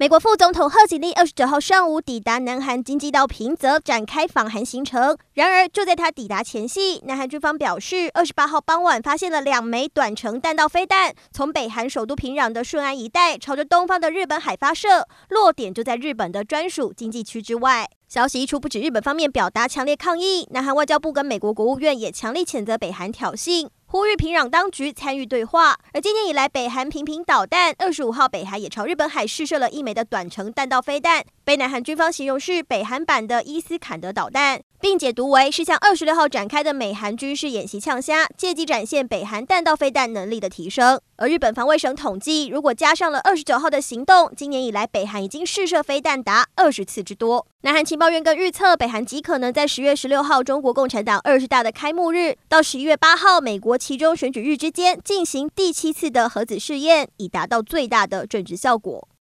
美国副总统贺锦丽二十九号上午抵达南韩京畿道平泽，展开访韩行程。然而，就在他抵达前夕，南韩军方表示，二十八号傍晚发现了两枚短程弹道飞弹，从北韩首都平壤的顺安一带朝着东方的日本海发射，落点就在日本的专属经济区之外。消息一出，不止日本方面表达强烈抗议，南韩外交部跟美国国务院也强力谴责北韩挑衅，呼吁平壤当局参与对话。而今年以来，北韩频频导弹，二十五号北韩也朝日本海试射了一枚的短程弹道飞弹，被南韩军方形容是北韩版的伊斯坎德导弹。并解读为是向二十六号展开的美韩军事演习呛虾，借机展现北韩弹道飞弹能力的提升。而日本防卫省统计，如果加上了二十九号的行动，今年以来北韩已经试射飞弹达二十次之多。南韩情报院更预测，北韩极可能在十月十六号中国共产党二十大的开幕日到十一月八号美国期中选举日之间进行第七次的核子试验，以达到最大的政治效果。